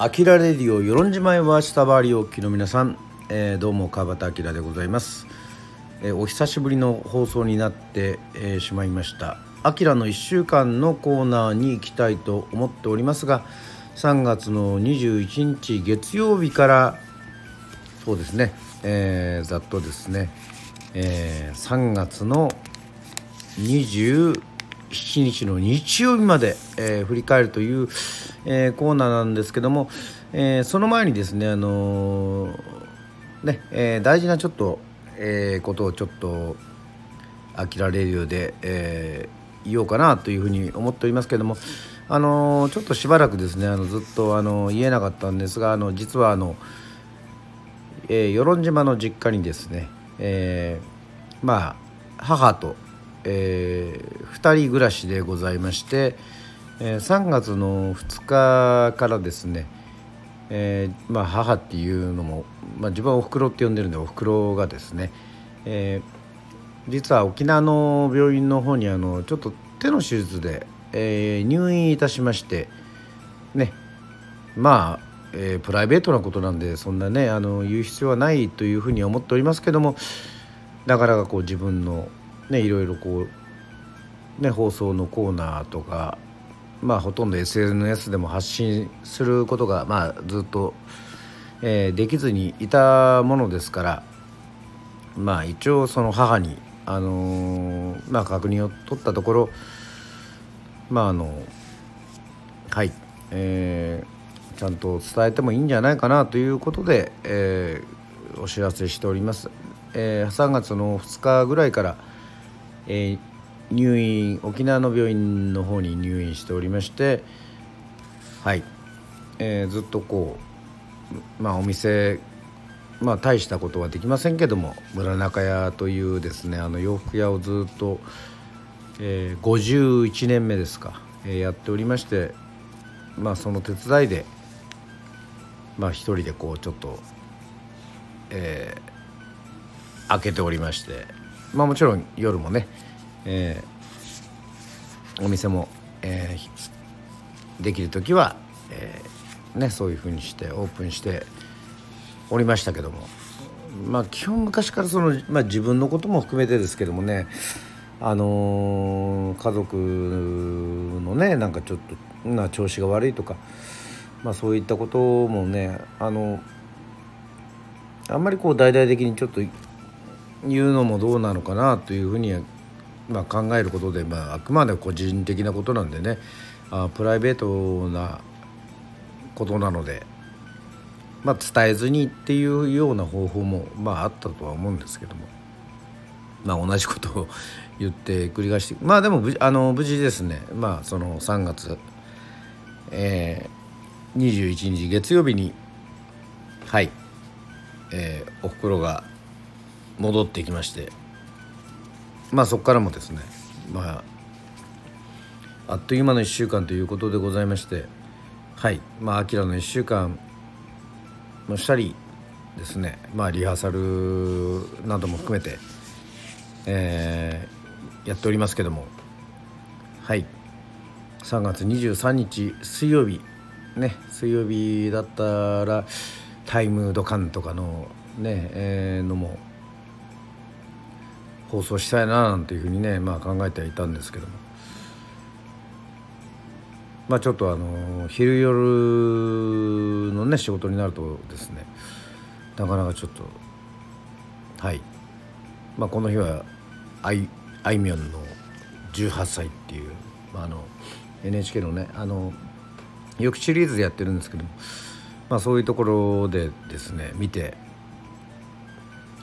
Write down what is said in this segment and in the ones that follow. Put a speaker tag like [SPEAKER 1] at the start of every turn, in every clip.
[SPEAKER 1] アキラレディオ与論島へは下回りおきの皆さん、えー、どうも川端明でございます、えー、お久しぶりの放送になって、えー、しまいました。アキラの1週間のコーナーに行きたいと思っておりますが3月の21日月曜日からそうですね、えー、ざっとですね、えー、3月の27日の日曜日まで、えー、振り返るという、えー、コーナーなんですけども、えー、その前にですね、あのねえ大事なちょっと、えことをちょっと「あきらレディオで」え言おうかなというふうに思っておりますけども、あのちょっとしばらくですねあのずっとあの言えなかったんですがあの実はあの、え与論島の実家にですね、えまあ母とえー、2人暮らしでございまして、えー、3月の2日からですね、えー、まあ、母っていうのも、まあ、自分はおふくろって呼んでるんでおふくろがですね、え実は沖縄の病院の方にあのちょっと手の手術で、え入院いたしましてねまあえ、プライベートなことなんでそんなねあの言う必要はないというふうに思っておりますけどもなかなかこう自分のねいろいろこうね放送のコーナーとかまあほとんど SNS でも発信することがまあずっと、えー、できずにいたものですからまあ一応その母にあのー、まあ確認を取ったところまああのはいえー、ちゃんと伝えてもいいんじゃないかなということで、えー、お知らせしております。えー、3月の2日ぐらいからえー、入院沖縄の病院の方に入院しておりましてはい、えー、ずっとこうまあお店まあ大したことはできませんけども村中屋というですねあの洋服屋をずっと、えー、51年目ですか、えー、やっておりましてまあその手伝いでまあ一人でこうちょっとえー、開けておりまして。まあもちろん夜もね、えー、お店も、えー、できる時は、えー、ね、そういうふうにしてオープンしておりましたけどもまあ基本昔からその、まあ、自分のことも含めてですけどもねあのー、家族のねなんかちょっとな調子が悪いとか、まあ、そういったこともねあのあんまりこう大々的にちょっというのもどうなのかなというふうに、まあ、考えることで、まあ、あくまで個人的なことなんでねあプライベートなことなので、まあ、伝えずにっていうような方法も、まあ、あったとは思うんですけども、まあ、同じことを言って繰り返してまあでも無あの無事ですね、まあ、その3月、えー、21日月曜日にはい、えー、おふくろが戻ってきまして。まあそこからもですね。まああっという間の1週間ということでございまして。はい。まああきらの1週間。のしたりですね。まあリハーサルなども含めて、えー、やっておりますけども。はい。3月23日水曜日。ね。水曜日だったらタイムドカンとかのね、えー、のも放送したいななんていうふうにね、まあ、考えてはいたんですけども。まあちょっとあの昼夜のね仕事になるとですねなかなかちょっとはい。まあこの日はあいあいみょんの18歳っていう、まあ、あの NHK のねあのよくシリーズでやってるんですけども、まあ、そういうところでですね見て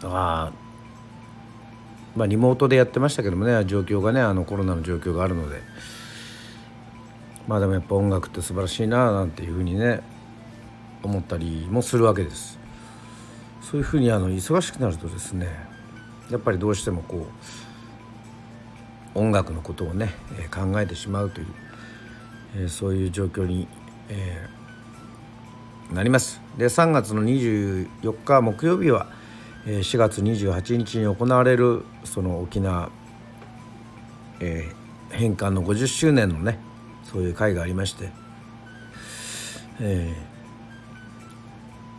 [SPEAKER 1] ああまあ、リモートでやってましたけどもね状況がねあのコロナの状況があるので。まあでもやっぱ音楽って素晴らしいななんていうふうにね思ったりもするわけです。そういうふうにあの忙しくなるとですねやっぱりどうしてもこう音楽のことをね、考えてしまうという、えー、そういう状況に、えー、なります。で3月の24日木曜日は「4月28日に行われるその沖縄、えー、返還の50周年のねそういう会がありまして、え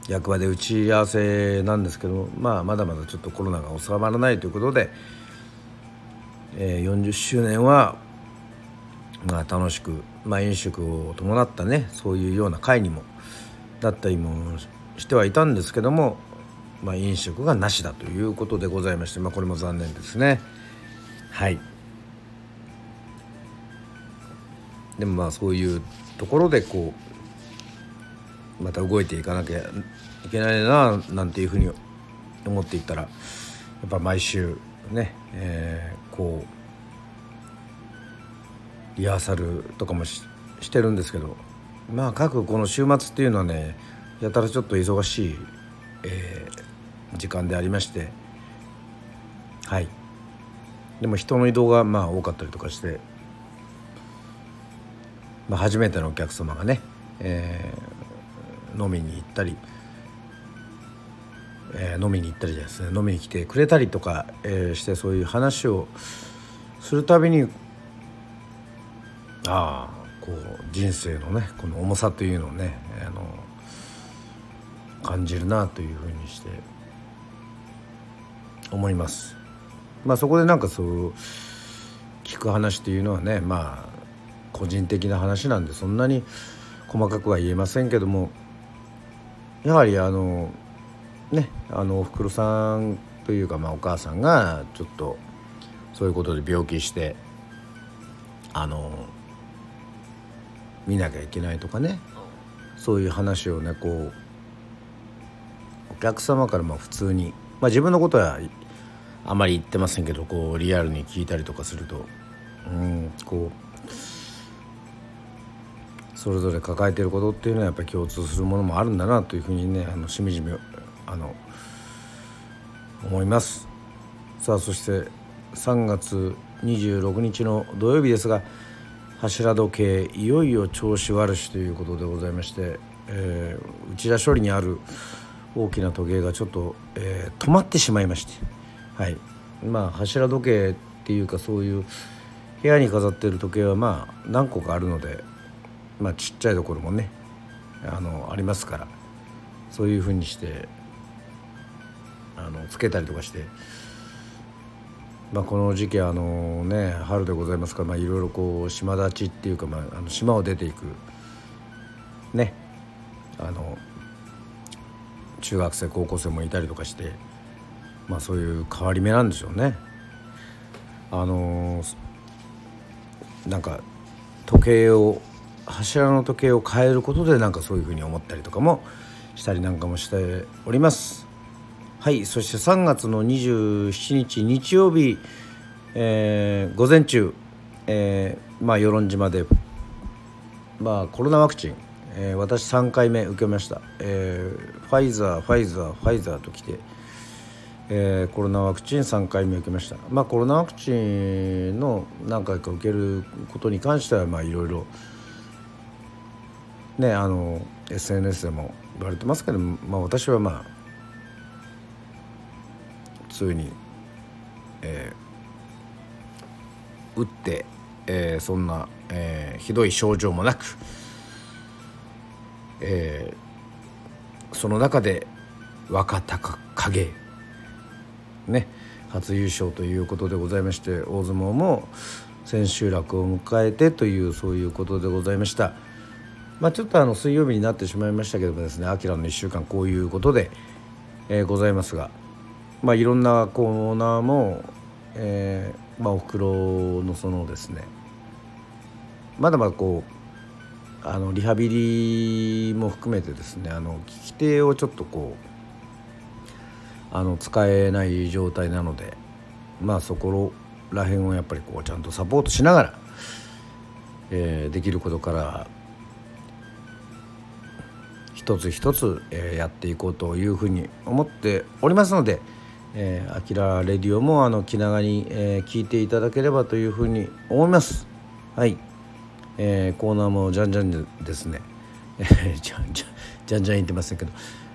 [SPEAKER 1] 役場で打ち合わせなんですけど、まあ、まだまだちょっとコロナが収まらないということで、えー、40周年は、まあ、楽しく、まあ、飲食を伴ったねそういうような会にもだったりもしてはいたんですけども、まあ、飲食がなしだということでございまして、まあ、これも残念ですね。はいでもまあそういうところでこうまた動いていかなきゃいけないななんていうふうに思っていったらやっぱ毎週ね、えー、こうリハーサルとかもししてるんですけどまあ各この週末っていうのはねやたらちょっと忙しい、えー、時間でありましてはい。でも人の移動がまあ多かったりとかして、まあ、初めてのお客様がね、えー、飲みに行ったり、えー、飲みに行ったりですね。飲みに来てくれたりとか、えー、してそういう話をするたびにああこう人生のねこの重さというのをねあの感じるなというふうにして思います。まあそこでなんかそう聞く話っていうのはねまあ個人的な話なんでそんなに細かくは言えませんけどもやはりあのねあのおふくろさんというかまあお母さんがちょっとそういうことで病気してあの見なきゃいけないとかねそういう話をねこうお客様からまあ普通に、まあ、自分のことはあまり言ってませんけどこうリアルに聞いたりとかするとうんこうそれぞれ抱えてることっていうのはやっぱり共通するものもあるんだなというふうにねあのしみじみあの思います。さあそして3月26日の土曜日ですが柱時計いよいよ調子悪しということでございまして、えー、内田処理にある大きな時計がちょっと、えー、止まってしまいましてはい。まあ柱時計っていうかそういう部屋に飾ってる時計はまあ何個かあるのでまあちっちゃいところもねあのありますからそういうふうにしてあのつけたりとかして、まあ、この時期あのね春でございますから、いろいろこう島立ちっていうか、まあ、あの島を出ていくねあの中学生高校生もいたりとかして。まあそういう変わり目なんでしょうね。あのー、なんか時計を柱の時計を変えることでなんかそういうふうに思ったりとかもしたりなんかもしております。はいそして3月の27日日曜日、えー、午前中、えー、まあ与論島で、まあ、コロナワクチン、えー、私3回目受けました、えー、ファイザーファイザーファイザーときてえー、コロナワクチン3回目受けました、まあ、コロナワクチンの何回か受けることに関してはまあいろいろねあの SNS でも言われてますけど、まあ、私はまあ普通に、えー、打って、えー、そんな、えー、ひどい症状もなく、えー、その中で若隆景ね初優勝ということでございまして大相撲も千秋楽を迎えてというそういうことでございました。まあ、ちょっとあの水曜日になってしまいましたけどもですね「あきらの1週間」こういうことで、えー、ございますが、まあ、いろんなコーナーも、えーまあ、おふくろのそのですねまだまだこうあのリハビリも含めてですねあの聞き手をちょっとこうあの使えない状態なのでまあそこら辺をやっぱりこうちゃんとサポートしながら、えー、できることから一つ一つ、えー、やっていこうというふうに思っておりますので「えー、アキラレディオ」もあの気長に、えー、聞いていただければというふうに思います。はい、えー、コーナーもじゃんじゃんですね、えー、じゃんじゃんじゃんじゃん言ってませんけど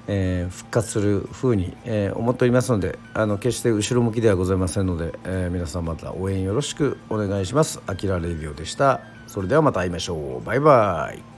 [SPEAKER 1] えー、復活するふうに、えー、思っておりますのであの決して後ろ向きではございませんので、えー、皆さんまた応援よろしくお願いします。あきらレディオでした。それではまた会いましょう。バイバイ。